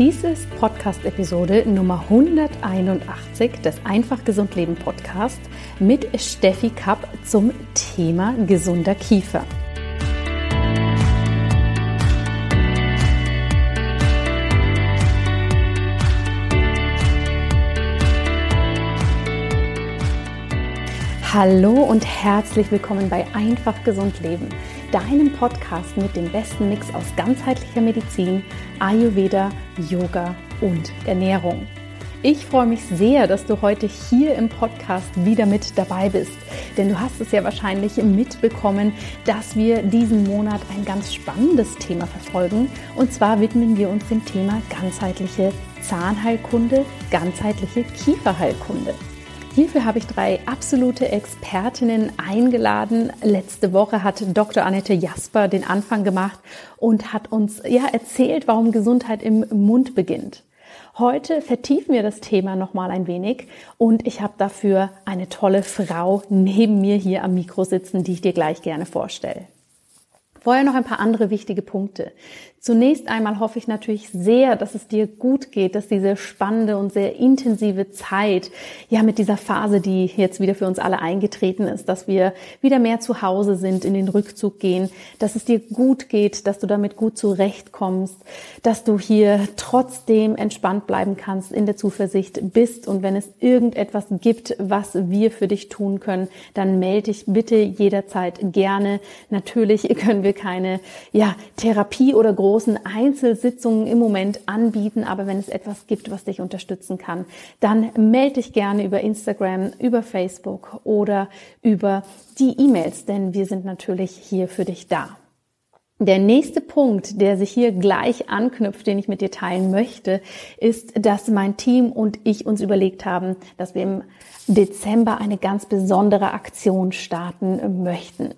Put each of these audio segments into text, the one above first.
Dies ist Podcast-Episode Nummer 181 des Einfach Gesund Leben Podcast mit Steffi Kapp zum Thema gesunder Kiefer. Hallo und herzlich willkommen bei Einfach Gesund Leben deinem Podcast mit dem besten Mix aus ganzheitlicher Medizin, Ayurveda, Yoga und Ernährung. Ich freue mich sehr, dass du heute hier im Podcast wieder mit dabei bist, denn du hast es ja wahrscheinlich mitbekommen, dass wir diesen Monat ein ganz spannendes Thema verfolgen. Und zwar widmen wir uns dem Thema ganzheitliche Zahnheilkunde, ganzheitliche Kieferheilkunde. Hierfür habe ich drei absolute Expertinnen eingeladen. Letzte Woche hat Dr. Annette Jasper den Anfang gemacht und hat uns ja erzählt, warum Gesundheit im Mund beginnt. Heute vertiefen wir das Thema noch mal ein wenig und ich habe dafür eine tolle Frau neben mir hier am Mikro sitzen, die ich dir gleich gerne vorstelle. Vorher noch ein paar andere wichtige Punkte. Zunächst einmal hoffe ich natürlich sehr, dass es dir gut geht, dass diese spannende und sehr intensive Zeit, ja, mit dieser Phase, die jetzt wieder für uns alle eingetreten ist, dass wir wieder mehr zu Hause sind, in den Rückzug gehen, dass es dir gut geht, dass du damit gut zurechtkommst, dass du hier trotzdem entspannt bleiben kannst, in der Zuversicht bist und wenn es irgendetwas gibt, was wir für dich tun können, dann melde dich bitte jederzeit gerne. Natürlich können wir keine, ja, Therapie oder großen Einzelsitzungen im Moment anbieten, aber wenn es etwas gibt, was dich unterstützen kann, dann melde dich gerne über Instagram, über Facebook oder über die E-Mails, denn wir sind natürlich hier für dich da. Der nächste Punkt, der sich hier gleich anknüpft, den ich mit dir teilen möchte, ist, dass mein Team und ich uns überlegt haben, dass wir im Dezember eine ganz besondere Aktion starten möchten.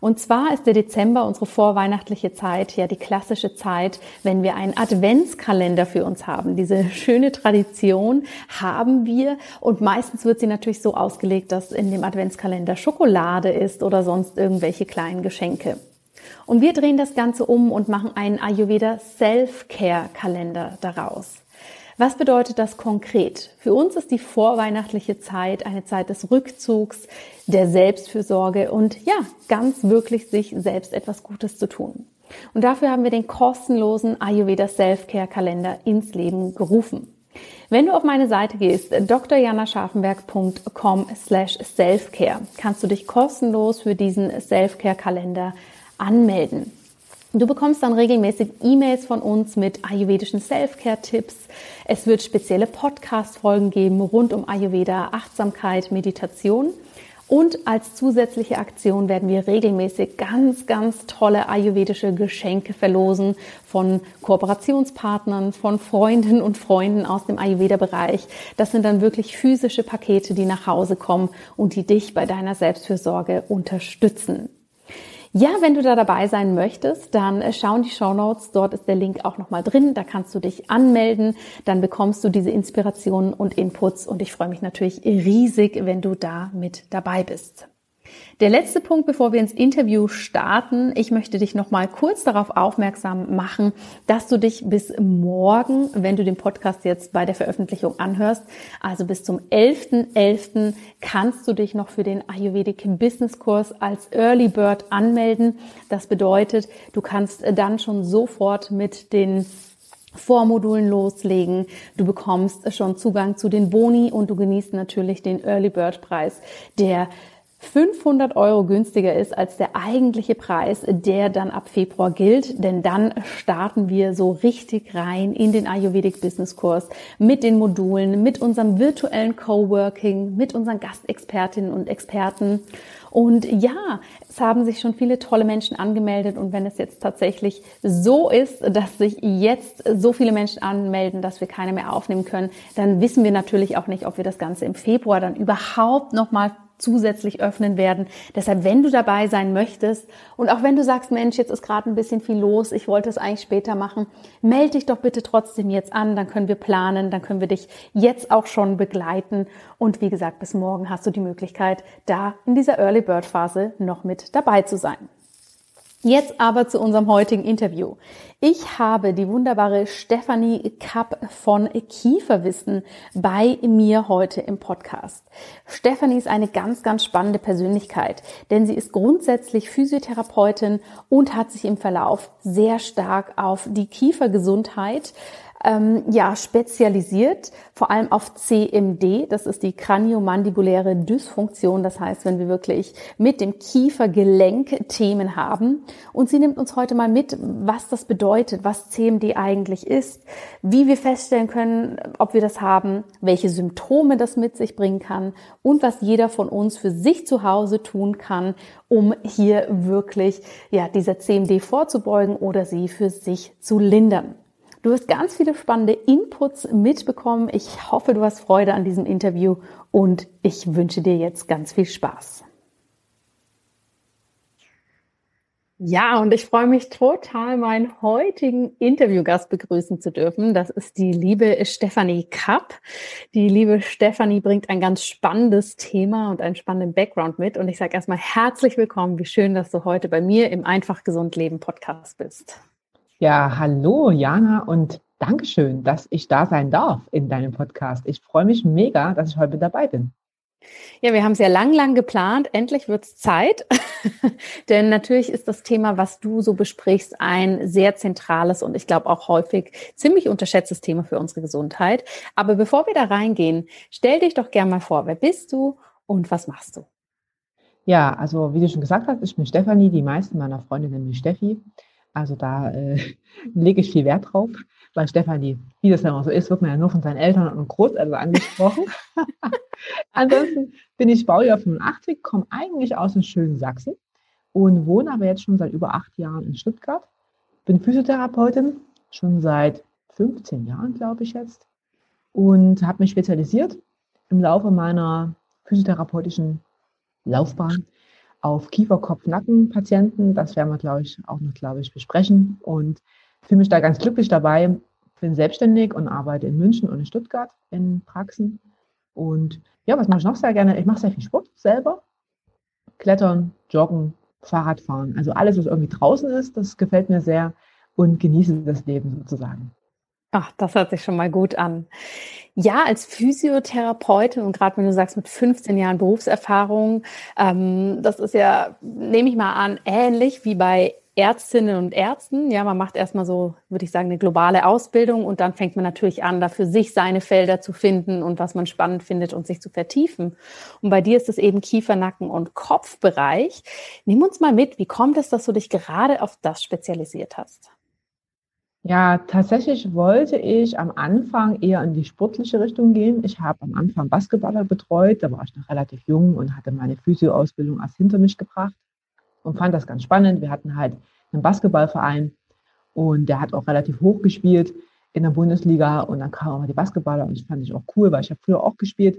Und zwar ist der Dezember unsere vorweihnachtliche Zeit, ja die klassische Zeit, wenn wir einen Adventskalender für uns haben. Diese schöne Tradition haben wir und meistens wird sie natürlich so ausgelegt, dass in dem Adventskalender Schokolade ist oder sonst irgendwelche kleinen Geschenke. Und wir drehen das Ganze um und machen einen Ayurveda Self-Care Kalender daraus. Was bedeutet das konkret? Für uns ist die vorweihnachtliche Zeit eine Zeit des Rückzugs, der Selbstfürsorge und ja, ganz wirklich sich selbst etwas Gutes zu tun. Und dafür haben wir den kostenlosen Ayurveda Self-Care Kalender ins Leben gerufen. Wenn du auf meine Seite gehst, drjanascharfenberg.com slash selfcare, kannst du dich kostenlos für diesen Self-Care Kalender anmelden. Du bekommst dann regelmäßig E-Mails von uns mit ayurvedischen Self-Care-Tipps. Es wird spezielle Podcast-Folgen geben rund um Ayurveda, Achtsamkeit, Meditation. Und als zusätzliche Aktion werden wir regelmäßig ganz, ganz tolle ayurvedische Geschenke verlosen von Kooperationspartnern, von Freundinnen und Freunden aus dem Ayurveda-Bereich. Das sind dann wirklich physische Pakete, die nach Hause kommen und die dich bei deiner Selbstfürsorge unterstützen. Ja, wenn du da dabei sein möchtest, dann äh, schau in die Show Notes. Dort ist der Link auch nochmal drin. Da kannst du dich anmelden. Dann bekommst du diese Inspirationen und Inputs. Und ich freue mich natürlich riesig, wenn du da mit dabei bist. Der letzte Punkt, bevor wir ins Interview starten. Ich möchte dich noch mal kurz darauf aufmerksam machen, dass du dich bis morgen, wenn du den Podcast jetzt bei der Veröffentlichung anhörst, also bis zum 11.11. .11. kannst du dich noch für den Ayurvedic Business Kurs als Early Bird anmelden. Das bedeutet, du kannst dann schon sofort mit den Vormodulen loslegen. Du bekommst schon Zugang zu den Boni und du genießt natürlich den Early Bird Preis, der 500 Euro günstiger ist als der eigentliche Preis, der dann ab Februar gilt. Denn dann starten wir so richtig rein in den Ayurvedic Business Kurs mit den Modulen, mit unserem virtuellen Coworking, mit unseren Gastexpertinnen und Experten. Und ja, es haben sich schon viele tolle Menschen angemeldet. Und wenn es jetzt tatsächlich so ist, dass sich jetzt so viele Menschen anmelden, dass wir keine mehr aufnehmen können, dann wissen wir natürlich auch nicht, ob wir das Ganze im Februar dann überhaupt nochmal zusätzlich öffnen werden. Deshalb, wenn du dabei sein möchtest und auch wenn du sagst, Mensch, jetzt ist gerade ein bisschen viel los, ich wollte es eigentlich später machen, melde dich doch bitte trotzdem jetzt an, dann können wir planen, dann können wir dich jetzt auch schon begleiten. Und wie gesagt, bis morgen hast du die Möglichkeit, da in dieser Early Bird Phase noch mit dabei zu sein. Jetzt aber zu unserem heutigen Interview. Ich habe die wunderbare Stefanie Kapp von Kieferwissen bei mir heute im Podcast. Stefanie ist eine ganz, ganz spannende Persönlichkeit, denn sie ist grundsätzlich Physiotherapeutin und hat sich im Verlauf sehr stark auf die Kiefergesundheit ähm, ja, spezialisiert, vor allem auf CMD. Das ist die kraniomandibuläre Dysfunktion. Das heißt, wenn wir wirklich mit dem Kiefergelenk Themen haben. Und sie nimmt uns heute mal mit, was das bedeutet, was CMD eigentlich ist, wie wir feststellen können, ob wir das haben, welche Symptome das mit sich bringen kann und was jeder von uns für sich zu Hause tun kann, um hier wirklich, ja, dieser CMD vorzubeugen oder sie für sich zu lindern. Du wirst ganz viele spannende Inputs mitbekommen. Ich hoffe, du hast Freude an diesem Interview und ich wünsche dir jetzt ganz viel Spaß. Ja, und ich freue mich total, meinen heutigen Interviewgast begrüßen zu dürfen. Das ist die liebe Stefanie Kapp. Die liebe Stefanie bringt ein ganz spannendes Thema und einen spannenden Background mit. Und ich sage erstmal herzlich willkommen. Wie schön, dass du heute bei mir im Einfach Gesund Leben Podcast bist. Ja, hallo Jana und Dankeschön, dass ich da sein darf in deinem Podcast. Ich freue mich mega, dass ich heute dabei bin. Ja, wir haben es ja lang, lang geplant. Endlich wird es Zeit. Denn natürlich ist das Thema, was du so besprichst, ein sehr zentrales und ich glaube auch häufig ziemlich unterschätztes Thema für unsere Gesundheit. Aber bevor wir da reingehen, stell dich doch gerne mal vor, wer bist du und was machst du? Ja, also wie du schon gesagt hast, ich bin Stefanie. Die meisten meiner Freunde nennen mich Steffi. Also da äh, lege ich viel Wert drauf. Bei Stefanie, wie das immer so ist, wird man ja nur von seinen Eltern und Großeltern angesprochen. Ansonsten bin ich Baujahr 85, komme eigentlich aus dem schönen Sachsen und wohne aber jetzt schon seit über acht Jahren in Stuttgart. Bin Physiotherapeutin, schon seit 15 Jahren, glaube ich jetzt. Und habe mich spezialisiert im Laufe meiner physiotherapeutischen Laufbahn auf Kiefer, Kopf, Nacken Patienten. Das werden wir, glaube ich, auch noch, glaube ich, besprechen. Und fühle mich da ganz glücklich dabei. Bin selbstständig und arbeite in München und in Stuttgart in Praxen. Und ja, was mache ich noch sehr gerne? Ich mache sehr viel Sport selber. Klettern, Joggen, Fahrradfahren. Also alles, was irgendwie draußen ist, das gefällt mir sehr und genieße das Leben sozusagen. Ach, das hört sich schon mal gut an. Ja, als Physiotherapeutin und gerade wenn du sagst mit 15 Jahren Berufserfahrung, ähm, das ist ja, nehme ich mal an, ähnlich wie bei Ärztinnen und Ärzten. Ja, man macht erstmal so, würde ich sagen, eine globale Ausbildung und dann fängt man natürlich an, da für sich seine Felder zu finden und was man spannend findet und sich zu vertiefen. Und bei dir ist es eben Kiefer, Nacken und Kopfbereich. Nimm uns mal mit, wie kommt es, dass du dich gerade auf das spezialisiert hast? Ja, tatsächlich wollte ich am Anfang eher in die sportliche Richtung gehen. Ich habe am Anfang Basketballer betreut, da war ich noch relativ jung und hatte meine Physioausbildung erst hinter mich gebracht und fand das ganz spannend. Wir hatten halt einen Basketballverein und der hat auch relativ hoch gespielt in der Bundesliga und dann kamen auch die Basketballer und das fand ich auch cool, weil ich habe früher auch gespielt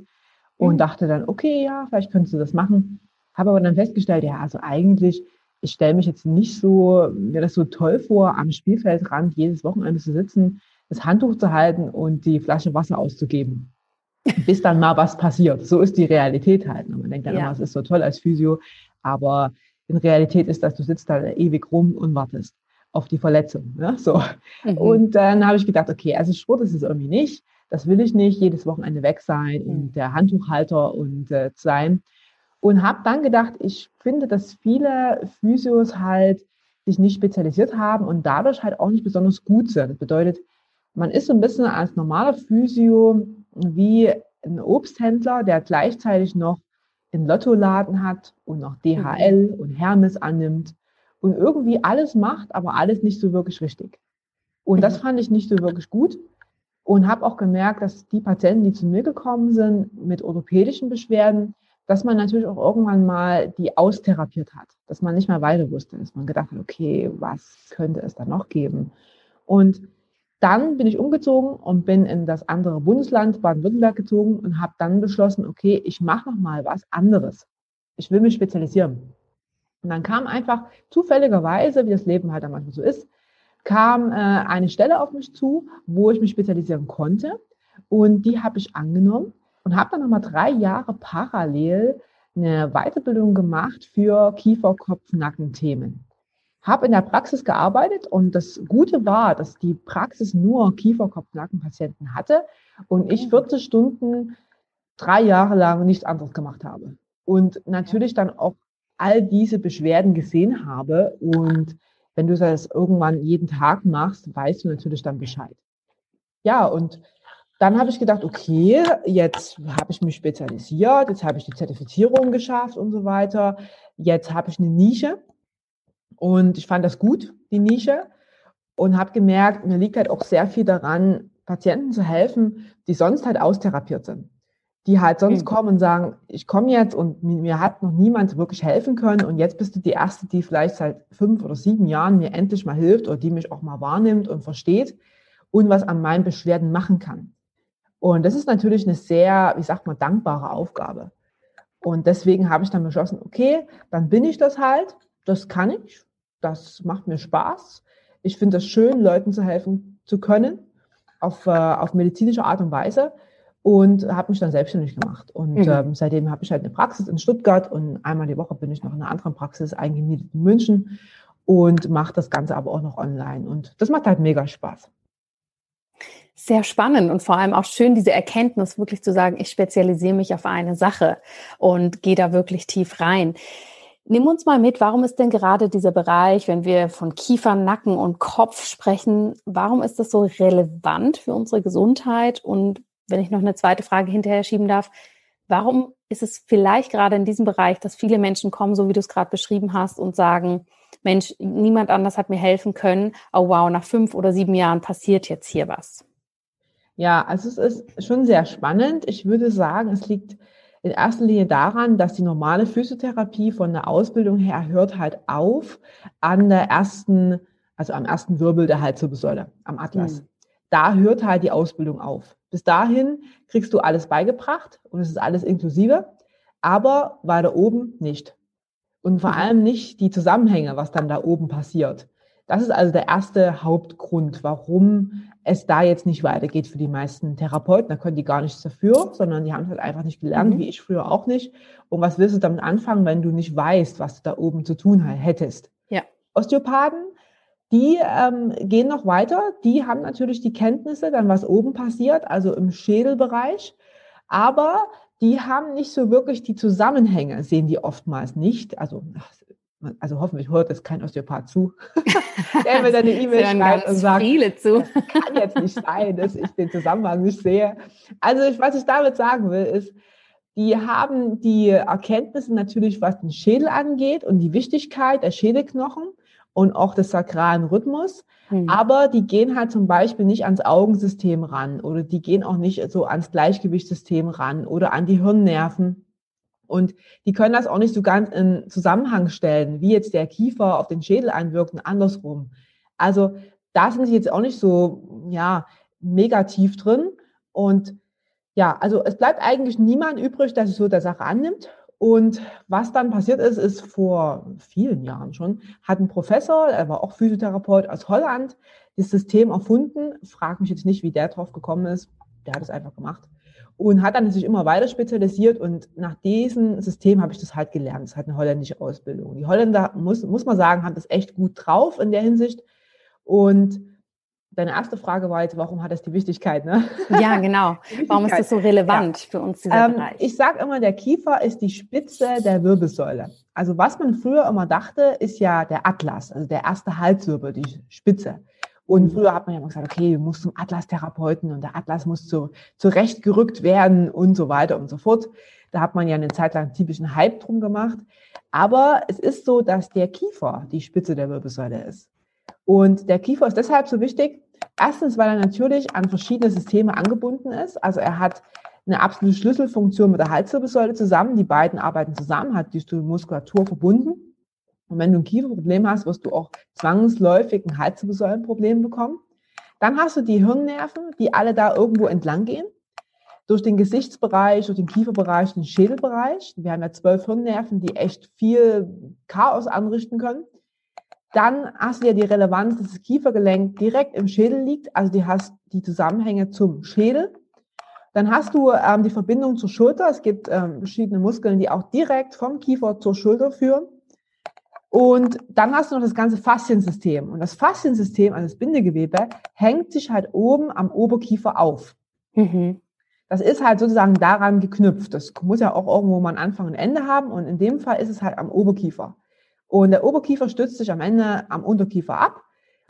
und mhm. dachte dann, okay, ja, vielleicht könntest du das machen. Habe aber dann festgestellt, ja, also eigentlich ich stelle mich jetzt nicht so, mir das so toll vor, am Spielfeldrand jedes Wochenende zu sitzen, das Handtuch zu halten und die Flasche Wasser auszugeben. Bis dann mal was passiert. So ist die Realität halt. Man denkt dann ja. immer, es ist so toll als Physio, aber in Realität ist das, du sitzt da ewig rum und wartest auf die Verletzung. Ja? So. Mhm. Und dann habe ich gedacht, okay, also Sport ist es irgendwie nicht. Das will ich nicht, jedes Wochenende weg sein mhm. und der Handtuchhalter und äh, sein. Und habe dann gedacht, ich finde, dass viele Physios halt sich nicht spezialisiert haben und dadurch halt auch nicht besonders gut sind. Das bedeutet, man ist so ein bisschen als normaler Physio wie ein Obsthändler, der gleichzeitig noch einen Lottoladen hat und noch DHL mhm. und Hermes annimmt und irgendwie alles macht, aber alles nicht so wirklich richtig. Und das mhm. fand ich nicht so wirklich gut und habe auch gemerkt, dass die Patienten, die zu mir gekommen sind mit orthopädischen Beschwerden, dass man natürlich auch irgendwann mal die austherapiert hat, dass man nicht mehr weiter wusste, dass man gedacht hat, okay, was könnte es da noch geben? Und dann bin ich umgezogen und bin in das andere Bundesland Baden-Württemberg gezogen und habe dann beschlossen, okay, ich mache noch mal was anderes. Ich will mich spezialisieren. Und dann kam einfach zufälligerweise, wie das Leben halt dann manchmal so ist, kam äh, eine Stelle auf mich zu, wo ich mich spezialisieren konnte. Und die habe ich angenommen und habe dann nochmal drei Jahre parallel eine Weiterbildung gemacht für Kiefer, Kopf, Nacken-Themen. habe in der Praxis gearbeitet und das Gute war, dass die Praxis nur Kieferkopf-Nackenpatienten hatte und ich 40 Stunden drei Jahre lang nichts anderes gemacht habe. Und natürlich dann auch all diese Beschwerden gesehen habe. Und wenn du das irgendwann jeden Tag machst, weißt du natürlich dann Bescheid. Ja, und dann habe ich gedacht, okay, jetzt habe ich mich spezialisiert, jetzt habe ich die Zertifizierung geschafft und so weiter. Jetzt habe ich eine Nische und ich fand das gut, die Nische, und habe gemerkt, mir liegt halt auch sehr viel daran, Patienten zu helfen, die sonst halt austherapiert sind die halt sonst mhm. kommen und sagen, ich komme jetzt und mir hat noch niemand wirklich helfen können und jetzt bist du die Erste, die vielleicht seit fünf oder sieben Jahren mir endlich mal hilft oder die mich auch mal wahrnimmt und versteht und was an meinen Beschwerden machen kann. Und das ist natürlich eine sehr, wie sagt man, dankbare Aufgabe. Und deswegen habe ich dann beschlossen, okay, dann bin ich das halt, das kann ich, das macht mir Spaß. Ich finde es schön, Leuten zu helfen zu können, auf, äh, auf medizinische Art und Weise und habe mich dann selbstständig gemacht. Und mhm. ähm, seitdem habe ich halt eine Praxis in Stuttgart und einmal die Woche bin ich noch in einer anderen Praxis eingemietet in München und mache das Ganze aber auch noch online. Und das macht halt mega Spaß. Sehr spannend und vor allem auch schön, diese Erkenntnis wirklich zu sagen, ich spezialisiere mich auf eine Sache und gehe da wirklich tief rein. Nimm uns mal mit, warum ist denn gerade dieser Bereich, wenn wir von Kiefer, Nacken und Kopf sprechen, warum ist das so relevant für unsere Gesundheit und wenn ich noch eine zweite Frage hinterher schieben darf, warum ist es vielleicht gerade in diesem Bereich, dass viele Menschen kommen, so wie du es gerade beschrieben hast, und sagen, Mensch, niemand anders hat mir helfen können. Oh wow, nach fünf oder sieben Jahren passiert jetzt hier was. Ja, also es ist schon sehr spannend. Ich würde sagen, es liegt in erster Linie daran, dass die normale Physiotherapie von der Ausbildung her hört halt auf an der ersten, also am ersten Wirbel der Halswirbelsäule, am Atlas. Hm. Da hört halt die Ausbildung auf. Bis dahin kriegst du alles beigebracht und es ist alles inklusive, aber weiter oben nicht. Und vor mhm. allem nicht die Zusammenhänge, was dann da oben passiert. Das ist also der erste Hauptgrund, warum es da jetzt nicht weitergeht für die meisten Therapeuten. Da können die gar nichts dafür, sondern die haben es halt einfach nicht gelernt, mhm. wie ich früher auch nicht. Und was willst du damit anfangen, wenn du nicht weißt, was du da oben zu tun hättest? Ja. Osteopathen die ähm, gehen noch weiter. Die haben natürlich die Kenntnisse, dann was oben passiert, also im Schädelbereich. Aber die haben nicht so wirklich die Zusammenhänge, sehen die oftmals nicht. Also, also hoffentlich hört es kein Osteopath zu, der mir dann eine E-Mail schreibt und sagt, viele zu. kann jetzt nicht sein, dass ich den Zusammenhang nicht sehe. Also was ich damit sagen will, ist, die haben die Erkenntnisse natürlich, was den Schädel angeht und die Wichtigkeit der Schädelknochen und auch des sakralen Rhythmus. Mhm. Aber die gehen halt zum Beispiel nicht ans Augensystem ran oder die gehen auch nicht so ans Gleichgewichtssystem ran oder an die Hirnnerven. Und die können das auch nicht so ganz in Zusammenhang stellen, wie jetzt der Kiefer auf den Schädel einwirkt und andersrum. Also da sind sie jetzt auch nicht so, ja, mega drin. Und ja, also es bleibt eigentlich niemand übrig, der sich so der Sache annimmt. Und was dann passiert ist, ist vor vielen Jahren schon, hat ein Professor, er war auch Physiotherapeut aus Holland, das System erfunden. Frag mich jetzt nicht, wie der drauf gekommen ist. Der hat es einfach gemacht. Und hat dann sich immer weiter spezialisiert und nach diesem System habe ich das halt gelernt. Das hat eine holländische Ausbildung. Die Holländer, muss, muss man sagen, haben das echt gut drauf in der Hinsicht. Und Deine erste Frage war jetzt, warum hat das die Wichtigkeit? Ne? Ja, genau. Warum ist das so relevant ja. für uns, dieser ähm, Bereich? Ich sage immer, der Kiefer ist die Spitze der Wirbelsäule. Also was man früher immer dachte, ist ja der Atlas, also der erste Halswirbel, die Spitze. Und früher hat man ja immer gesagt, okay, du musst zum Atlas-Therapeuten und der Atlas muss zu, zurechtgerückt werden und so weiter und so fort. Da hat man ja eine Zeit lang einen typischen Hype drum gemacht. Aber es ist so, dass der Kiefer die Spitze der Wirbelsäule ist. Und der Kiefer ist deshalb so wichtig, Erstens, weil er natürlich an verschiedene Systeme angebunden ist. Also er hat eine absolute Schlüsselfunktion mit der Halswirbelsäule zusammen. Die beiden arbeiten zusammen, hat die Muskulatur verbunden. Und wenn du ein Kieferproblem hast, wirst du auch zwangsläufig ein Halswirbelsäulenproblem bekommen. Dann hast du die Hirnnerven, die alle da irgendwo entlang gehen. Durch den Gesichtsbereich, durch den Kieferbereich, den Schädelbereich. Wir haben ja zwölf Hirnnerven, die echt viel Chaos anrichten können. Dann hast du ja die Relevanz, dass das Kiefergelenk direkt im Schädel liegt, also die hast die Zusammenhänge zum Schädel. Dann hast du ähm, die Verbindung zur Schulter. Es gibt ähm, verschiedene Muskeln, die auch direkt vom Kiefer zur Schulter führen. Und dann hast du noch das ganze Fasziensystem. Und das Fasziensystem, also das Bindegewebe, hängt sich halt oben am Oberkiefer auf. Mhm. Das ist halt sozusagen daran geknüpft. Das muss ja auch irgendwo mal ein Anfang und Ende haben. Und in dem Fall ist es halt am Oberkiefer. Und der Oberkiefer stützt sich am Ende am Unterkiefer ab.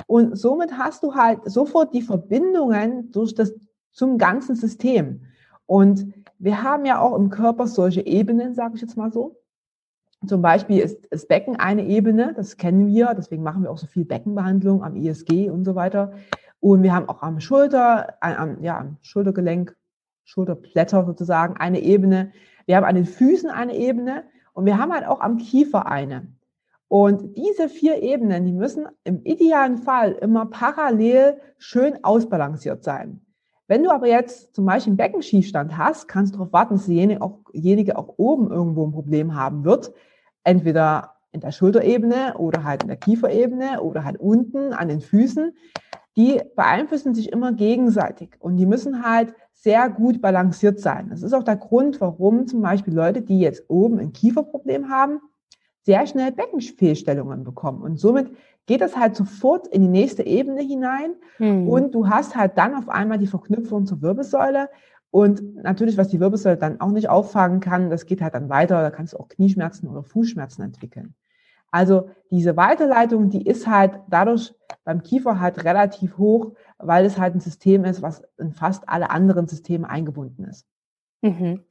Und somit hast du halt sofort die Verbindungen durch das, zum ganzen System. Und wir haben ja auch im Körper solche Ebenen, sage ich jetzt mal so. Zum Beispiel ist das Becken eine Ebene, das kennen wir, deswegen machen wir auch so viel Beckenbehandlung am ISG und so weiter. Und wir haben auch am Schulter, am, ja, am Schultergelenk, Schulterblätter sozusagen eine Ebene. Wir haben an den Füßen eine Ebene und wir haben halt auch am Kiefer eine. Und diese vier Ebenen, die müssen im idealen Fall immer parallel schön ausbalanciert sein. Wenn du aber jetzt zum Beispiel einen Beckenschiefstand hast, kannst du darauf warten, dass derjenige auch, auch oben irgendwo ein Problem haben wird. Entweder in der Schulterebene oder halt in der Kieferebene oder halt unten an den Füßen. Die beeinflussen sich immer gegenseitig und die müssen halt sehr gut balanciert sein. Das ist auch der Grund, warum zum Beispiel Leute, die jetzt oben ein Kieferproblem haben, sehr schnell Beckenfehlstellungen bekommen. Und somit geht es halt sofort in die nächste Ebene hinein hm. und du hast halt dann auf einmal die Verknüpfung zur Wirbelsäule. Und natürlich, was die Wirbelsäule dann auch nicht auffangen kann, das geht halt dann weiter, da kannst du auch Knieschmerzen oder Fußschmerzen entwickeln. Also diese Weiterleitung, die ist halt dadurch beim Kiefer halt relativ hoch, weil es halt ein System ist, was in fast alle anderen Systeme eingebunden ist. Mhm.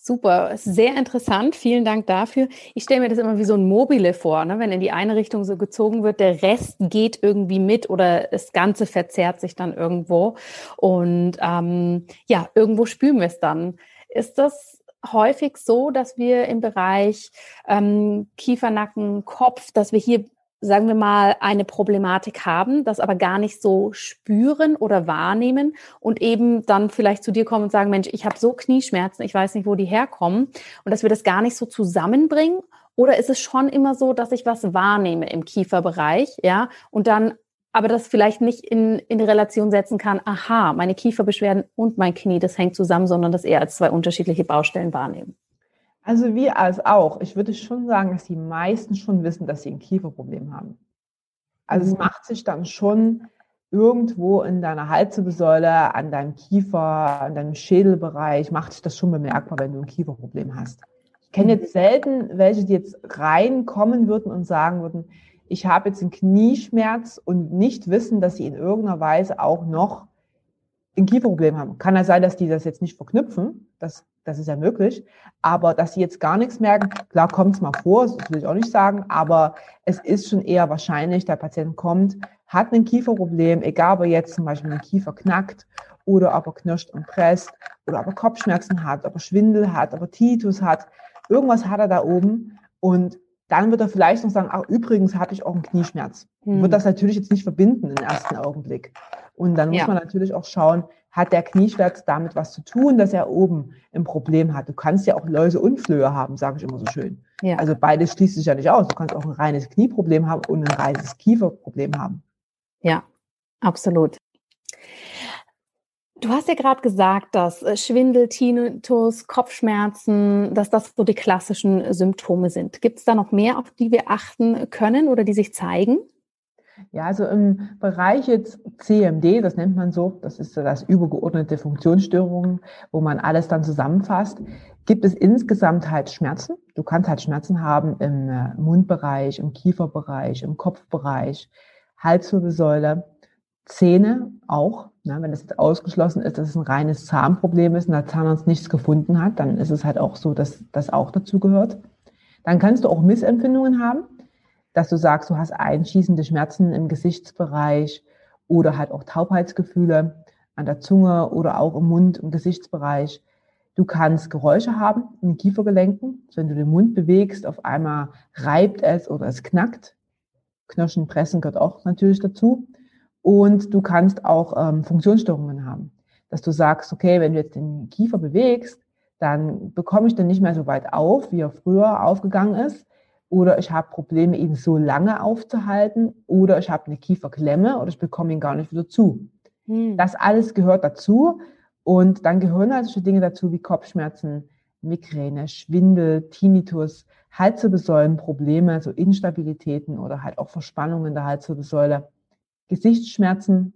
Super, sehr interessant. Vielen Dank dafür. Ich stelle mir das immer wie so ein Mobile vor, ne? wenn in die eine Richtung so gezogen wird, der Rest geht irgendwie mit oder das Ganze verzerrt sich dann irgendwo. Und ähm, ja, irgendwo spüren wir es dann. Ist das häufig so, dass wir im Bereich ähm, Kiefernacken, Kopf, dass wir hier sagen wir mal, eine Problematik haben, das aber gar nicht so spüren oder wahrnehmen und eben dann vielleicht zu dir kommen und sagen, Mensch, ich habe so Knieschmerzen, ich weiß nicht, wo die herkommen und dass wir das gar nicht so zusammenbringen oder ist es schon immer so, dass ich was wahrnehme im Kieferbereich, ja, und dann aber das vielleicht nicht in, in Relation setzen kann, aha, meine Kieferbeschwerden und mein Knie, das hängt zusammen, sondern das eher als zwei unterschiedliche Baustellen wahrnehmen. Also wir als auch. Ich würde schon sagen, dass die meisten schon wissen, dass sie ein Kieferproblem haben. Also mhm. es macht sich dann schon irgendwo in deiner Halswirbelsäule, an deinem Kiefer, an deinem Schädelbereich, macht sich das schon bemerkbar, wenn du ein Kieferproblem hast. Ich kenne jetzt mhm. selten welche, die jetzt reinkommen würden und sagen würden, ich habe jetzt einen Knieschmerz und nicht wissen, dass sie in irgendeiner Weise auch noch ein Kieferproblem haben. Kann ja sein, dass die das jetzt nicht verknüpfen, das das ist ja möglich. Aber dass sie jetzt gar nichts merken, klar kommt es mal vor, das will ich auch nicht sagen, aber es ist schon eher wahrscheinlich, der Patient kommt, hat ein Kieferproblem, egal ob er jetzt zum Beispiel den Kiefer knackt oder ob er knirscht und presst oder ob er Kopfschmerzen hat, ob er Schwindel hat, ob er Titus hat. Irgendwas hat er da oben und dann wird er vielleicht noch sagen, ach, übrigens hatte ich auch einen Knieschmerz. Hm. Wird das natürlich jetzt nicht verbinden im ersten Augenblick. Und dann muss ja. man natürlich auch schauen, hat der Knieschmerz damit was zu tun, dass er oben ein Problem hat. Du kannst ja auch Läuse und Flöhe haben, sage ich immer so schön. Ja. Also beides schließt sich ja nicht aus. Du kannst auch ein reines Knieproblem haben und ein reines Kieferproblem haben. Ja, absolut. Du hast ja gerade gesagt, dass äh, Schwindel, Tinnitus, Kopfschmerzen, dass das so die klassischen Symptome sind. Gibt es da noch mehr, auf die wir achten können oder die sich zeigen? Ja, also im Bereich jetzt CMD, das nennt man so, das ist das übergeordnete Funktionsstörungen, wo man alles dann zusammenfasst, gibt es insgesamt halt Schmerzen. Du kannst halt Schmerzen haben im äh, Mundbereich, im Kieferbereich, im Kopfbereich, Halswirbelsäule, Zähne auch. Ne, wenn das jetzt ausgeschlossen ist, dass es ein reines Zahnproblem ist und der Zahnarzt nichts gefunden hat, dann ist es halt auch so, dass das auch dazu gehört. Dann kannst du auch Missempfindungen haben dass du sagst, du hast einschießende Schmerzen im Gesichtsbereich oder halt auch Taubheitsgefühle an der Zunge oder auch im Mund- und Gesichtsbereich. Du kannst Geräusche haben in den Kiefergelenken. Wenn du den Mund bewegst, auf einmal reibt es oder es knackt. Knirschen, Pressen gehört auch natürlich dazu. Und du kannst auch ähm, Funktionsstörungen haben. Dass du sagst, okay, wenn du jetzt den Kiefer bewegst, dann bekomme ich den nicht mehr so weit auf, wie er früher aufgegangen ist oder ich habe Probleme, ihn so lange aufzuhalten oder ich habe eine Kieferklemme oder ich bekomme ihn gar nicht wieder zu. Hm. Das alles gehört dazu und dann gehören halt solche Dinge dazu wie Kopfschmerzen, Migräne, Schwindel, Tinnitus, Halswirbelsäulenprobleme, so Instabilitäten oder halt auch Verspannungen der Halswirbelsäule, Gesichtsschmerzen,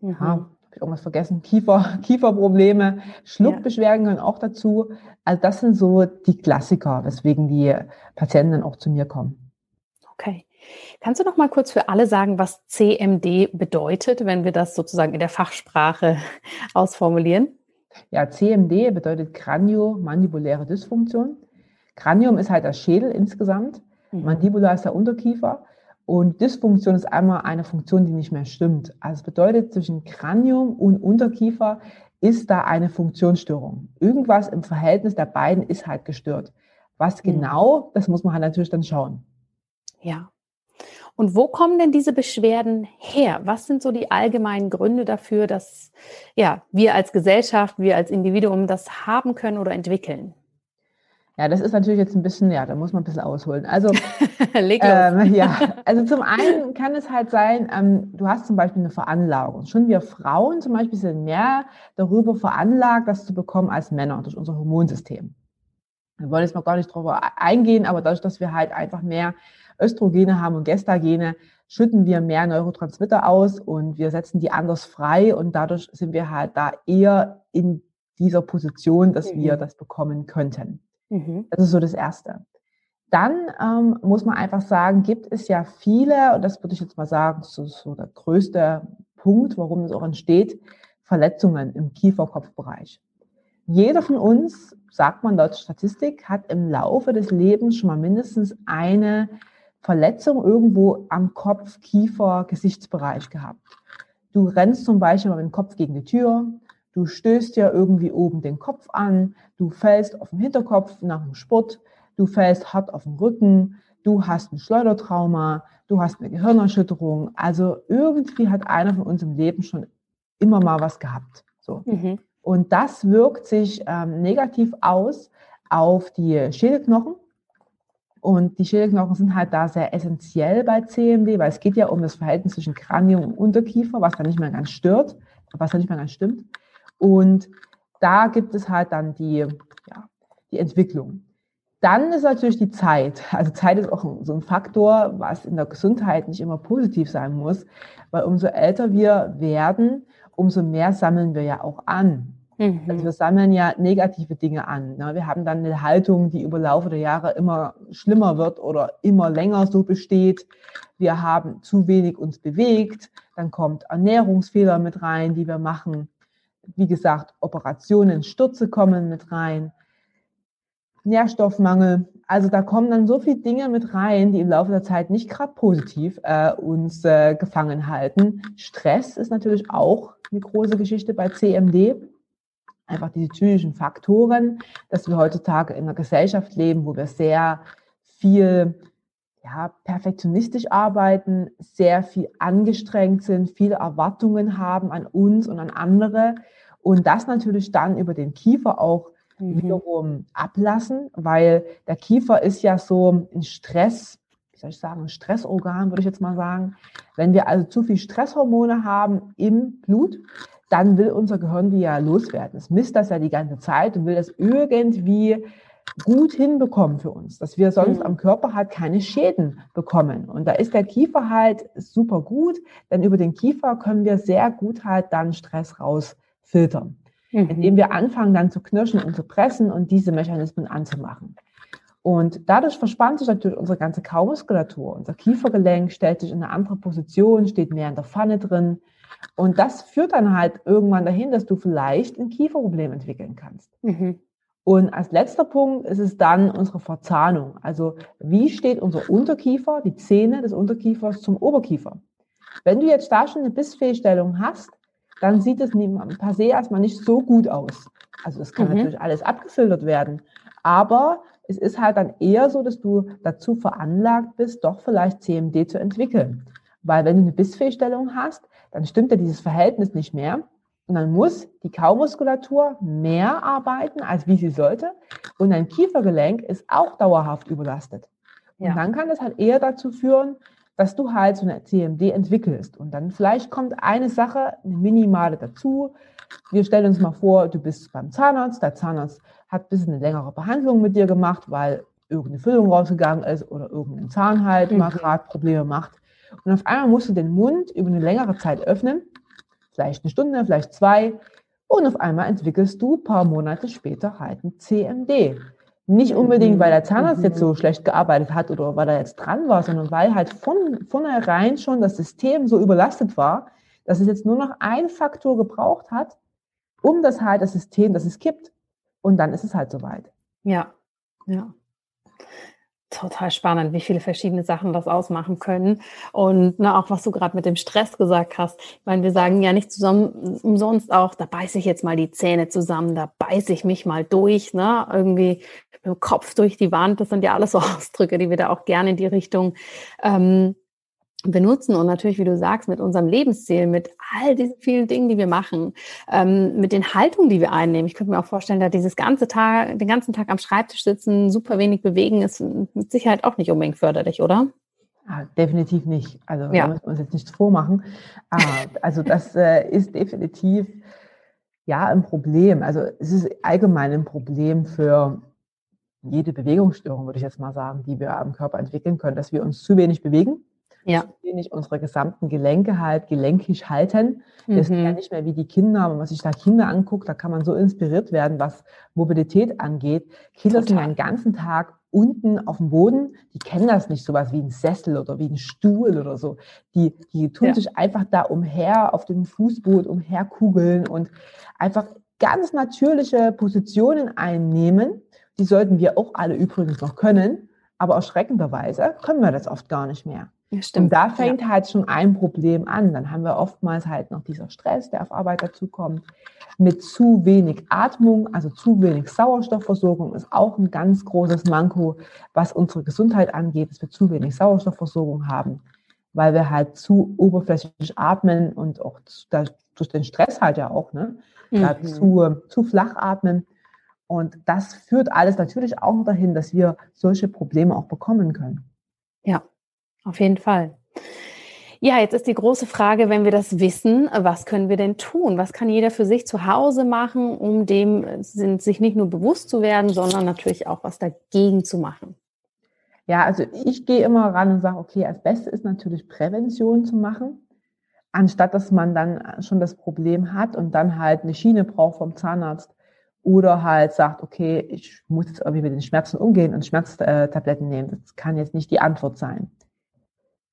mhm. ja, habe ich irgendwas vergessen, Kiefer, Kieferprobleme, Schluckbeschwerden gehören auch dazu. Also das sind so die Klassiker, weswegen die Patienten dann auch zu mir kommen. Okay. Kannst du noch mal kurz für alle sagen, was CMD bedeutet, wenn wir das sozusagen in der Fachsprache ausformulieren? Ja, CMD bedeutet Kraniomandibuläre Dysfunktion. Kranium ist halt das Schädel insgesamt. Mhm. Mandibula ist der Unterkiefer. Und Dysfunktion ist einmal eine Funktion, die nicht mehr stimmt. Also es bedeutet, zwischen Kranium und Unterkiefer ist da eine Funktionsstörung. Irgendwas im Verhältnis der beiden ist halt gestört. Was mhm. genau, das muss man halt natürlich dann schauen. Ja. Und wo kommen denn diese Beschwerden her? Was sind so die allgemeinen Gründe dafür, dass ja, wir als Gesellschaft, wir als Individuum das haben können oder entwickeln? Ja, das ist natürlich jetzt ein bisschen, ja, da muss man ein bisschen ausholen. Also, ähm, ja, also zum einen kann es halt sein, ähm, du hast zum Beispiel eine Veranlagung. Schon wir Frauen zum Beispiel sind mehr darüber veranlagt, das zu bekommen als Männer durch unser Hormonsystem. Wir wollen jetzt mal gar nicht drauf eingehen, aber dadurch, dass wir halt einfach mehr Östrogene haben und Gestagene, schütten wir mehr Neurotransmitter aus und wir setzen die anders frei und dadurch sind wir halt da eher in dieser Position, dass mhm. wir das bekommen könnten. Mhm. Das ist so das Erste. Dann ähm, muss man einfach sagen, gibt es ja viele, und das würde ich jetzt mal sagen, das so der größte Punkt, warum das auch entsteht, Verletzungen im Kieferkopfbereich. Jeder von uns, sagt man laut Statistik, hat im Laufe des Lebens schon mal mindestens eine Verletzung irgendwo am Kopf, Kiefer, Gesichtsbereich gehabt. Du rennst zum Beispiel mal mit dem Kopf gegen die Tür, du stößt ja irgendwie oben den Kopf an, du fällst auf den Hinterkopf nach dem Sport, du fällst hart auf den Rücken, du hast ein Schleudertrauma, du hast eine Gehirnerschütterung. Also irgendwie hat einer von uns im Leben schon immer mal was gehabt. So. Mhm. Und das wirkt sich ähm, negativ aus auf die Schädelknochen, und die Schädelknochen sind halt da sehr essentiell bei CMD, weil es geht ja um das Verhältnis zwischen Kranium und Unterkiefer, was da nicht mehr ganz stört, was da nicht mehr ganz stimmt. Und da gibt es halt dann die, ja, die Entwicklung. Dann ist natürlich die Zeit. Also Zeit ist auch so ein Faktor, was in der Gesundheit nicht immer positiv sein muss, weil umso älter wir werden, umso mehr sammeln wir ja auch an. Mhm. Also wir sammeln ja negative Dinge an. Ne? Wir haben dann eine Haltung, die über Laufe der Jahre immer schlimmer wird oder immer länger so besteht. Wir haben zu wenig uns bewegt. Dann kommt Ernährungsfehler mit rein, die wir machen. Wie gesagt, Operationen, Stürze kommen mit rein. Nährstoffmangel. Also da kommen dann so viele Dinge mit rein, die im Laufe der Zeit nicht gerade positiv äh, uns äh, gefangen halten. Stress ist natürlich auch eine große Geschichte bei CMD einfach diese typischen Faktoren, dass wir heutzutage in einer Gesellschaft leben, wo wir sehr viel ja, perfektionistisch arbeiten, sehr viel angestrengt sind, viele Erwartungen haben an uns und an andere und das natürlich dann über den Kiefer auch mhm. wiederum ablassen, weil der Kiefer ist ja so ein Stress, wie soll ich sagen, ein Stressorgan, würde ich jetzt mal sagen. Wenn wir also zu viel Stresshormone haben im Blut, dann will unser Gehirn die ja loswerden. Es misst das ja die ganze Zeit und will das irgendwie gut hinbekommen für uns, dass wir sonst mhm. am Körper halt keine Schäden bekommen. Und da ist der Kiefer halt super gut, denn über den Kiefer können wir sehr gut halt dann Stress rausfiltern, mhm. indem wir anfangen dann zu knirschen und zu pressen und diese Mechanismen anzumachen. Und dadurch verspannt sich natürlich unsere ganze Kaumuskulatur. Unser Kiefergelenk stellt sich in eine andere Position, steht mehr in der Pfanne drin. Und das führt dann halt irgendwann dahin, dass du vielleicht ein Kieferproblem entwickeln kannst. Mhm. Und als letzter Punkt ist es dann unsere Verzahnung. Also wie steht unser Unterkiefer, die Zähne des Unterkiefers zum Oberkiefer? Wenn du jetzt da schon eine Bissfehlstellung hast, dann sieht es per se erstmal nicht so gut aus. Also das kann mhm. natürlich alles abgefiltert werden. Aber es ist halt dann eher so, dass du dazu veranlagt bist, doch vielleicht CMD zu entwickeln. Weil wenn du eine Bissfehlstellung hast, dann stimmt ja dieses Verhältnis nicht mehr. Und dann muss die Kaumuskulatur mehr arbeiten, als wie sie sollte. Und dein Kiefergelenk ist auch dauerhaft überlastet. Und ja. dann kann das halt eher dazu führen, dass du halt so eine CMD entwickelst. Und dann vielleicht kommt eine Sache, eine minimale dazu. Wir stellen uns mal vor, du bist beim Zahnarzt. Der Zahnarzt hat ein bisschen eine längere Behandlung mit dir gemacht, weil irgendeine Füllung rausgegangen ist oder irgendein Zahn halt mhm. mal gerade Probleme macht. Und auf einmal musst du den Mund über eine längere Zeit öffnen, vielleicht eine Stunde, vielleicht zwei, und auf einmal entwickelst du ein paar Monate später halt ein CMD. Nicht unbedingt, weil der Zahnarzt jetzt so schlecht gearbeitet hat oder weil er jetzt dran war, sondern weil halt von vornherein schon das System so überlastet war, dass es jetzt nur noch ein Faktor gebraucht hat, um das halt das System, dass es kippt. Und dann ist es halt soweit. Ja, ja. Total spannend, wie viele verschiedene Sachen das ausmachen können. Und ne, auch was du gerade mit dem Stress gesagt hast. Ich meine, wir sagen ja nicht zusammen, umsonst auch, da beiße ich jetzt mal die Zähne zusammen, da beiße ich mich mal durch, ne? Irgendwie mit dem Kopf durch die Wand. Das sind ja alles so Ausdrücke, die wir da auch gerne in die Richtung ähm, benutzen und natürlich, wie du sagst, mit unserem Lebensziel, mit all diesen vielen Dingen, die wir machen, ähm, mit den Haltungen, die wir einnehmen. Ich könnte mir auch vorstellen, da dieses ganze Tag, den ganzen Tag am Schreibtisch sitzen, super wenig bewegen, ist mit Sicherheit auch nicht unbedingt förderlich, oder? Ja, definitiv nicht. Also ja. da müssen wir uns jetzt nichts vormachen. Ah, also das äh, ist definitiv ja ein Problem. Also es ist allgemein ein Problem für jede Bewegungsstörung, würde ich jetzt mal sagen, die wir am Körper entwickeln können, dass wir uns zu wenig bewegen ja. wir nicht unsere gesamten Gelenke halt gelenkig halten. Mhm. Das ist ja nicht mehr wie die Kinder, wenn man sich da Kinder anguckt, da kann man so inspiriert werden, was Mobilität angeht. Kinder Total. sind ja den ganzen Tag unten auf dem Boden, die kennen das nicht, sowas wie ein Sessel oder wie ein Stuhl oder so. Die, die tun ja. sich einfach da umher auf dem Fußboot umherkugeln und einfach ganz natürliche Positionen einnehmen. Die sollten wir auch alle übrigens noch können, aber erschreckenderweise können wir das oft gar nicht mehr. Stimmt. Und da fängt ja. halt schon ein Problem an. Dann haben wir oftmals halt noch dieser Stress, der auf Arbeit dazukommt. Mit zu wenig Atmung, also zu wenig Sauerstoffversorgung ist auch ein ganz großes Manko, was unsere Gesundheit angeht, dass wir zu wenig Sauerstoffversorgung haben, weil wir halt zu oberflächlich atmen und auch durch den Stress halt ja auch, ne, mhm. zu, zu flach atmen. Und das führt alles natürlich auch dahin, dass wir solche Probleme auch bekommen können. Ja, auf jeden Fall. Ja, jetzt ist die große Frage, wenn wir das wissen, was können wir denn tun? Was kann jeder für sich zu Hause machen, um dem sich nicht nur bewusst zu werden, sondern natürlich auch was dagegen zu machen? Ja, also ich gehe immer ran und sage, okay, als Beste ist natürlich Prävention zu machen, anstatt dass man dann schon das Problem hat und dann halt eine Schiene braucht vom Zahnarzt oder halt sagt, okay, ich muss jetzt irgendwie mit den Schmerzen umgehen und Schmerztabletten nehmen. Das kann jetzt nicht die Antwort sein.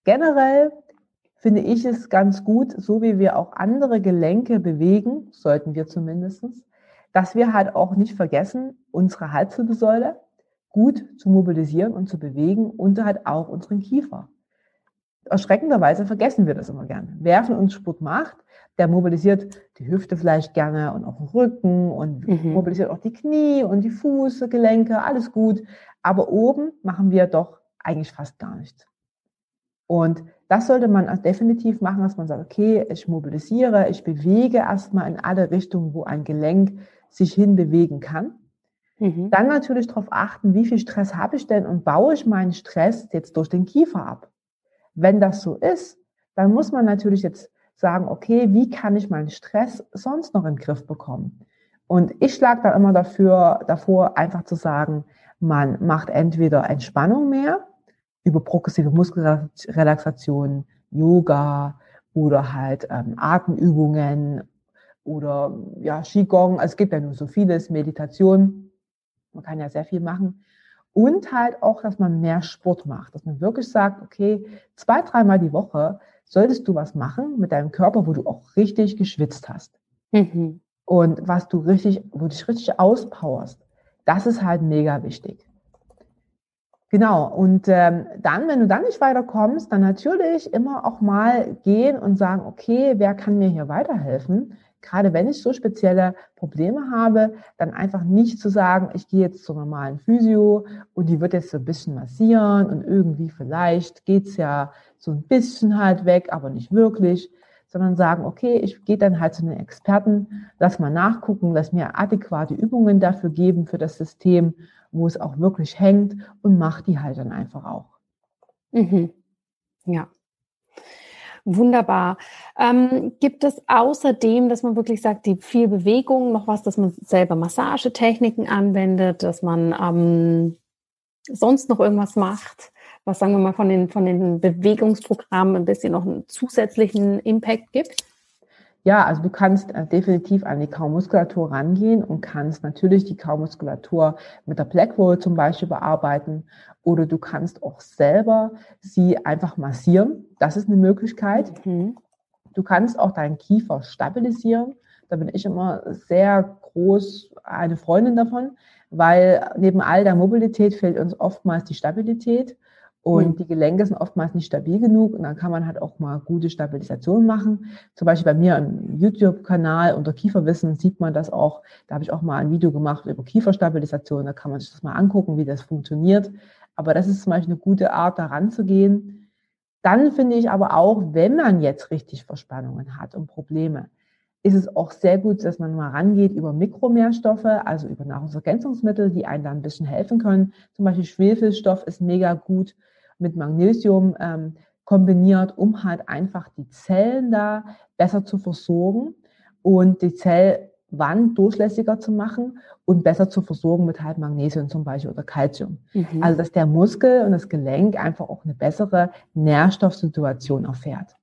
Generell finde ich es ganz gut, so wie wir auch andere Gelenke bewegen, sollten wir zumindest, dass wir halt auch nicht vergessen, unsere Halswirbelsäule gut zu mobilisieren und zu bewegen und halt auch unseren Kiefer. Erschreckenderweise vergessen wir das immer gerne. Wer von uns Sport macht, der mobilisiert die Hüfte vielleicht gerne und auch den Rücken und mhm. mobilisiert auch die Knie und die Fußgelenke, alles gut. Aber oben machen wir doch eigentlich fast gar nichts. Und das sollte man definitiv machen, dass man sagt, okay, ich mobilisiere, ich bewege erstmal in alle Richtungen, wo ein Gelenk sich hinbewegen kann. Mhm. Dann natürlich darauf achten, wie viel Stress habe ich denn und baue ich meinen Stress jetzt durch den Kiefer ab. Wenn das so ist, dann muss man natürlich jetzt sagen, okay, wie kann ich meinen Stress sonst noch in den Griff bekommen? Und ich schlage da immer dafür, davor, einfach zu sagen, man macht entweder Entspannung mehr, über progressive Muskelrelaxation, Yoga oder halt ähm, Atemübungen oder ja, Qigong. Also es gibt ja nur so vieles, Meditation. Man kann ja sehr viel machen. Und halt auch, dass man mehr Sport macht, dass man wirklich sagt, okay, zwei, dreimal die Woche solltest du was machen mit deinem Körper, wo du auch richtig geschwitzt hast. Mhm. Und was du richtig, wo du dich richtig auspowerst. Das ist halt mega wichtig. Genau, und ähm, dann, wenn du dann nicht weiterkommst, dann natürlich immer auch mal gehen und sagen, okay, wer kann mir hier weiterhelfen? Gerade wenn ich so spezielle Probleme habe, dann einfach nicht zu sagen, ich gehe jetzt zur normalen Physio und die wird jetzt so ein bisschen massieren und irgendwie vielleicht geht's ja so ein bisschen halt weg, aber nicht wirklich, sondern sagen, okay, ich gehe dann halt zu den Experten, lass mal nachgucken, lass mir adäquate Übungen dafür geben für das System wo es auch wirklich hängt und macht die halt dann einfach auch. Mhm. Ja. Wunderbar. Ähm, gibt es außerdem, dass man wirklich sagt, die viel Bewegung, noch was, dass man selber Massagetechniken anwendet, dass man ähm, sonst noch irgendwas macht, was sagen wir mal von den, von den Bewegungsprogrammen ein bisschen noch einen zusätzlichen Impact gibt? Ja, also du kannst äh, definitiv an die Kaumuskulatur rangehen und kannst natürlich die Kaumuskulatur mit der Blackroll zum Beispiel bearbeiten oder du kannst auch selber sie einfach massieren. Das ist eine Möglichkeit. Mhm. Du kannst auch deinen Kiefer stabilisieren. Da bin ich immer sehr groß eine Freundin davon, weil neben all der Mobilität fehlt uns oftmals die Stabilität. Und mhm. die Gelenke sind oftmals nicht stabil genug und dann kann man halt auch mal gute Stabilisation machen. Zum Beispiel bei mir im YouTube-Kanal unter Kieferwissen sieht man das auch. Da habe ich auch mal ein Video gemacht über Kieferstabilisation. Da kann man sich das mal angucken, wie das funktioniert. Aber das ist zum Beispiel eine gute Art, da ranzugehen. Dann finde ich aber auch, wenn man jetzt richtig Verspannungen hat und Probleme, ist es auch sehr gut, dass man mal rangeht über Mikromehrstoffe, also über Nahrungsergänzungsmittel, die einem da ein bisschen helfen können. Zum Beispiel Schwefelstoff ist mega gut mit Magnesium ähm, kombiniert, um halt einfach die Zellen da besser zu versorgen und die Zellwand durchlässiger zu machen und besser zu versorgen mit halt Magnesium zum Beispiel oder Calcium. Mhm. Also dass der Muskel und das Gelenk einfach auch eine bessere Nährstoffsituation erfährt.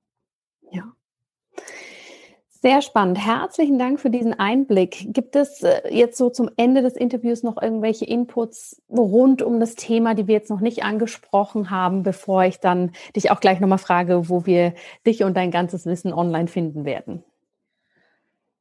Sehr spannend. Herzlichen Dank für diesen Einblick. Gibt es äh, jetzt so zum Ende des Interviews noch irgendwelche Inputs rund um das Thema, die wir jetzt noch nicht angesprochen haben, bevor ich dann dich auch gleich nochmal frage, wo wir dich und dein ganzes Wissen online finden werden?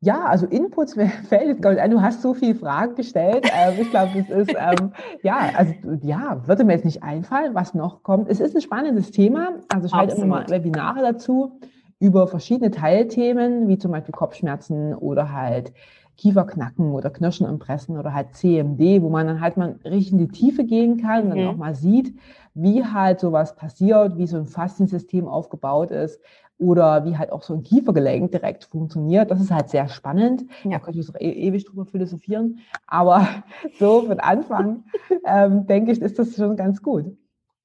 Ja, also Inputs fällt Gold ein. Du hast so viele Fragen gestellt. Ähm, ich glaube, es ist, ähm, ja, also ja, würde mir jetzt nicht einfallen, was noch kommt. Es ist ein spannendes Thema. Also ich halte immer mal Webinare dazu über verschiedene Teilthemen, wie zum Beispiel Kopfschmerzen oder halt Kieferknacken oder Knirschen im Pressen oder halt CMD, wo man dann halt mal richtig in die Tiefe gehen kann und dann mhm. auch mal sieht, wie halt sowas passiert, wie so ein Fasziensystem aufgebaut ist oder wie halt auch so ein Kiefergelenk direkt funktioniert. Das ist halt sehr spannend. Ja. Da könnte ich auch e ewig drüber philosophieren. Aber so von Anfang, ähm, denke ich, ist das schon ganz gut.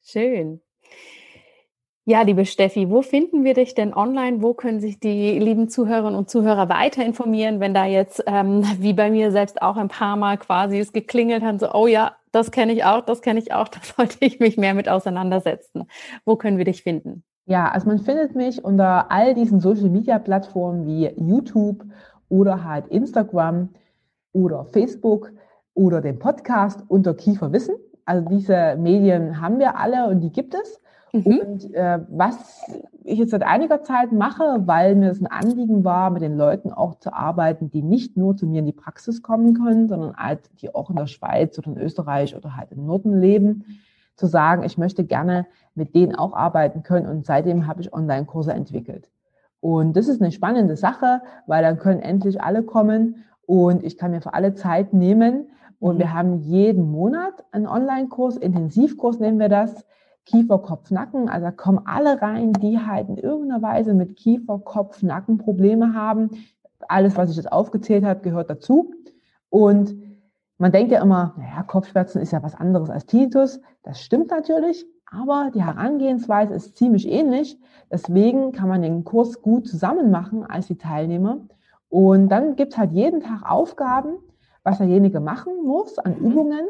Schön. Ja, liebe Steffi, wo finden wir dich denn online? Wo können sich die lieben Zuhörerinnen und Zuhörer weiter informieren, wenn da jetzt, ähm, wie bei mir selbst auch ein paar Mal quasi es geklingelt hat, so, oh ja, das kenne ich auch, das kenne ich auch, da sollte ich mich mehr mit auseinandersetzen. Wo können wir dich finden? Ja, also man findet mich unter all diesen Social-Media-Plattformen wie YouTube oder halt Instagram oder Facebook oder den Podcast unter Kieferwissen. Also diese Medien haben wir alle und die gibt es. Mhm. Und äh, was ich jetzt seit einiger Zeit mache, weil mir es ein Anliegen war, mit den Leuten auch zu arbeiten, die nicht nur zu mir in die Praxis kommen können, sondern halt, die auch in der Schweiz oder in Österreich oder halt im Norden leben, zu sagen, ich möchte gerne mit denen auch arbeiten können. Und seitdem habe ich Online-Kurse entwickelt. Und das ist eine spannende Sache, weil dann können endlich alle kommen und ich kann mir für alle Zeit nehmen. Und wir mhm. haben jeden Monat einen Online-Kurs, Intensivkurs nennen wir das, Kiefer, Kopf, Nacken. Also da kommen alle rein, die halt in irgendeiner Weise mit Kiefer, Kopf, Nacken Probleme haben. Alles, was ich jetzt aufgezählt habe, gehört dazu. Und man denkt ja immer, naja, Kopfschmerzen ist ja was anderes als Tinnitus. Das stimmt natürlich, aber die Herangehensweise ist ziemlich ähnlich. Deswegen kann man den Kurs gut zusammen machen als die Teilnehmer. Und dann gibt es halt jeden Tag Aufgaben, was derjenige machen muss an mhm. Übungen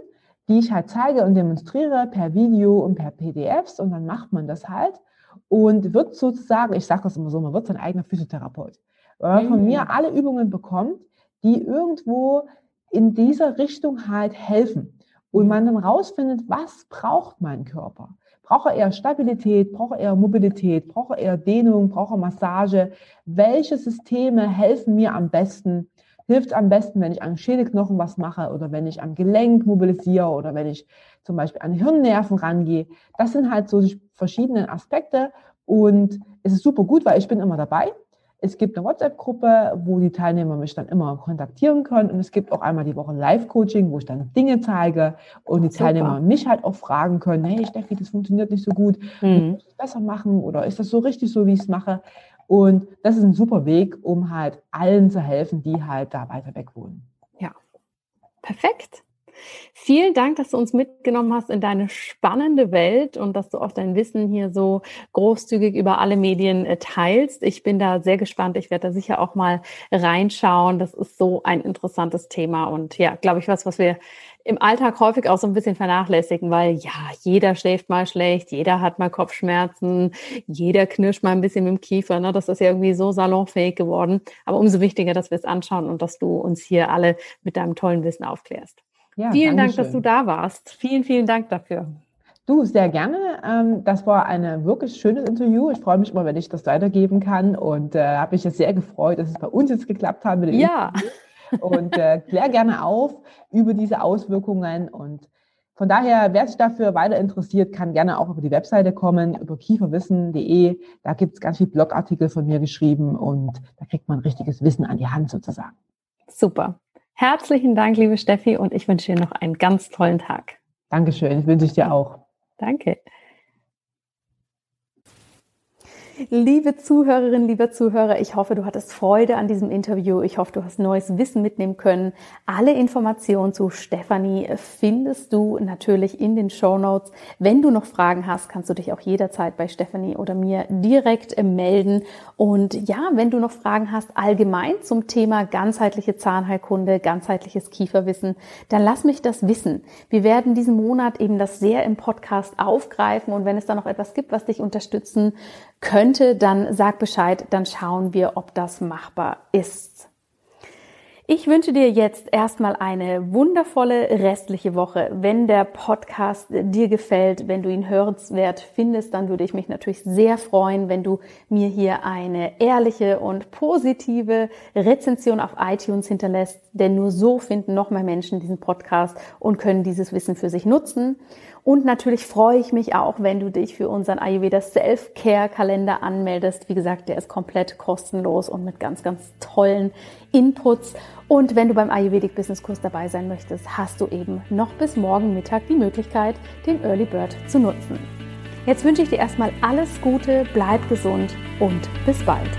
die ich halt zeige und demonstriere per Video und per PDFs und dann macht man das halt und wird sozusagen, ich sage das immer so, man wird sein eigener Physiotherapeut, weil man von mir mhm. alle Übungen bekommt, die irgendwo in dieser Richtung halt helfen und man dann rausfindet, was braucht mein Körper. Braucht er eher Stabilität, braucht er eher Mobilität, braucht er eher Dehnung, braucht er Massage? Welche Systeme helfen mir am besten, hilft am besten, wenn ich an Schädelknochen was mache oder wenn ich am Gelenk mobilisiere oder wenn ich zum Beispiel an Hirnnerven rangehe. Das sind halt so die verschiedenen Aspekte und es ist super gut, weil ich bin immer dabei. Es gibt eine WhatsApp-Gruppe, wo die Teilnehmer mich dann immer kontaktieren können. Und es gibt auch einmal die Woche Live-Coaching, wo ich dann Dinge zeige und die Super. Teilnehmer mich halt auch fragen können, hey Steffi, das funktioniert nicht so gut, mhm. muss ich besser machen oder ist das so richtig so, wie ich es mache? Und das ist ein super Weg, um halt allen zu helfen, die halt da weiter weg wohnen. Ja, perfekt. Vielen Dank, dass du uns mitgenommen hast in deine spannende Welt und dass du auch dein Wissen hier so großzügig über alle Medien äh, teilst. Ich bin da sehr gespannt. Ich werde da sicher auch mal reinschauen. Das ist so ein interessantes Thema und ja, glaube ich, was, was wir im Alltag häufig auch so ein bisschen vernachlässigen, weil ja, jeder schläft mal schlecht, jeder hat mal Kopfschmerzen, jeder knirscht mal ein bisschen mit dem Kiefer. Ne? Das ist ja irgendwie so salonfähig geworden. Aber umso wichtiger, dass wir es anschauen und dass du uns hier alle mit deinem tollen Wissen aufklärst. Ja, vielen Dank, dass du da warst. Vielen, vielen Dank dafür. Du, sehr gerne. Ähm, das war ein wirklich schönes Interview. Ich freue mich immer, wenn ich das weitergeben kann und äh, habe mich jetzt sehr gefreut, dass es bei uns jetzt geklappt hat mit dem ja. Interview und äh, klär gerne auf über diese Auswirkungen. Und von daher, wer sich dafür weiter interessiert, kann gerne auch über die Webseite kommen, über kieferwissen.de. Da gibt es ganz viele Blogartikel von mir geschrieben und da kriegt man richtiges Wissen an die Hand sozusagen. Super. Herzlichen Dank, liebe Steffi, und ich wünsche dir noch einen ganz tollen Tag. Dankeschön, wünsche ich dir auch. Danke. Liebe Zuhörerinnen, lieber Zuhörer, ich hoffe, du hattest Freude an diesem Interview. Ich hoffe, du hast neues Wissen mitnehmen können. Alle Informationen zu Stefanie findest du natürlich in den Show Notes. Wenn du noch Fragen hast, kannst du dich auch jederzeit bei Stefanie oder mir direkt melden. Und ja, wenn du noch Fragen hast allgemein zum Thema ganzheitliche Zahnheilkunde, ganzheitliches Kieferwissen, dann lass mich das wissen. Wir werden diesen Monat eben das sehr im Podcast aufgreifen und wenn es da noch etwas gibt, was dich unterstützen könnte, dann sag Bescheid, dann schauen wir, ob das machbar ist. Ich wünsche dir jetzt erstmal eine wundervolle restliche Woche. Wenn der Podcast dir gefällt, wenn du ihn hörenswert findest, dann würde ich mich natürlich sehr freuen, wenn du mir hier eine ehrliche und positive Rezension auf iTunes hinterlässt, denn nur so finden noch mehr Menschen diesen Podcast und können dieses Wissen für sich nutzen. Und natürlich freue ich mich auch, wenn du dich für unseren Ayurveda Self-Care-Kalender anmeldest. Wie gesagt, der ist komplett kostenlos und mit ganz, ganz tollen Inputs. Und wenn du beim Ayurvedic Business Kurs dabei sein möchtest, hast du eben noch bis morgen Mittag die Möglichkeit, den Early Bird zu nutzen. Jetzt wünsche ich dir erstmal alles Gute, bleib gesund und bis bald.